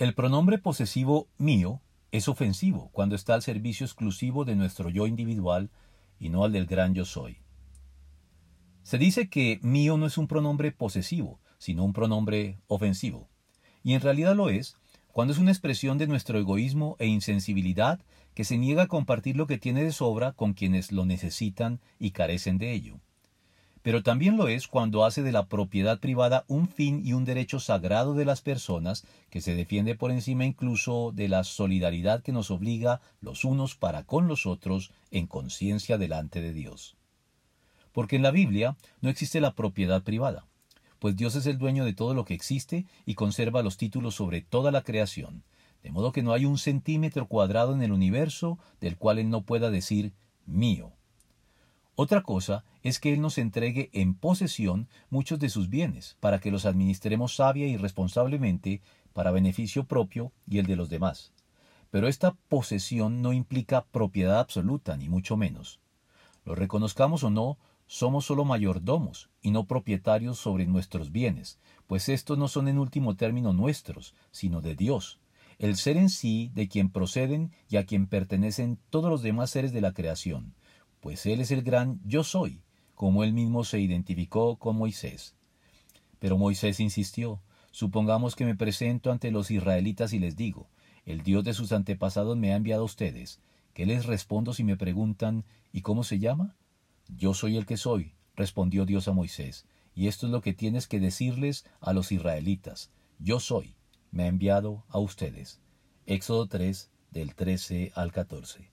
El pronombre posesivo mío es ofensivo cuando está al servicio exclusivo de nuestro yo individual y no al del gran yo soy. Se dice que mío no es un pronombre posesivo, sino un pronombre ofensivo. Y en realidad lo es cuando es una expresión de nuestro egoísmo e insensibilidad que se niega a compartir lo que tiene de sobra con quienes lo necesitan y carecen de ello pero también lo es cuando hace de la propiedad privada un fin y un derecho sagrado de las personas que se defiende por encima incluso de la solidaridad que nos obliga los unos para con los otros en conciencia delante de Dios. Porque en la Biblia no existe la propiedad privada, pues Dios es el dueño de todo lo que existe y conserva los títulos sobre toda la creación, de modo que no hay un centímetro cuadrado en el universo del cual Él no pueda decir mío otra cosa es que Él nos entregue en posesión muchos de sus bienes, para que los administremos sabia y responsablemente para beneficio propio y el de los demás. Pero esta posesión no implica propiedad absoluta, ni mucho menos. Lo reconozcamos o no, somos solo mayordomos y no propietarios sobre nuestros bienes, pues estos no son en último término nuestros, sino de Dios, el ser en sí de quien proceden y a quien pertenecen todos los demás seres de la creación pues Él es el gran yo soy, como Él mismo se identificó con Moisés. Pero Moisés insistió, supongamos que me presento ante los israelitas y les digo, el Dios de sus antepasados me ha enviado a ustedes, ¿qué les respondo si me preguntan, ¿y cómo se llama? Yo soy el que soy, respondió Dios a Moisés, y esto es lo que tienes que decirles a los israelitas, yo soy, me ha enviado a ustedes. Éxodo 3, del 13 al 14.